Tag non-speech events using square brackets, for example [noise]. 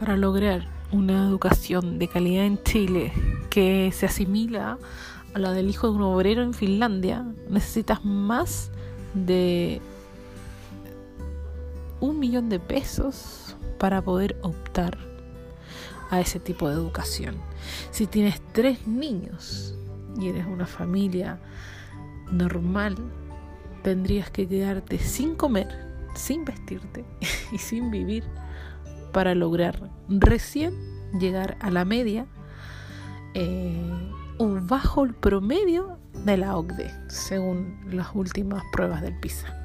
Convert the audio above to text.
para lograr una educación de calidad en Chile que se asimila a la del hijo de un obrero en Finlandia, necesitas más de un millón de pesos para poder optar a ese tipo de educación. Si tienes tres niños y eres una familia normal, tendrías que quedarte sin comer, sin vestirte [laughs] y sin vivir para lograr recién llegar a la media eh, o bajo el promedio de la OCDE, según las últimas pruebas del PISA.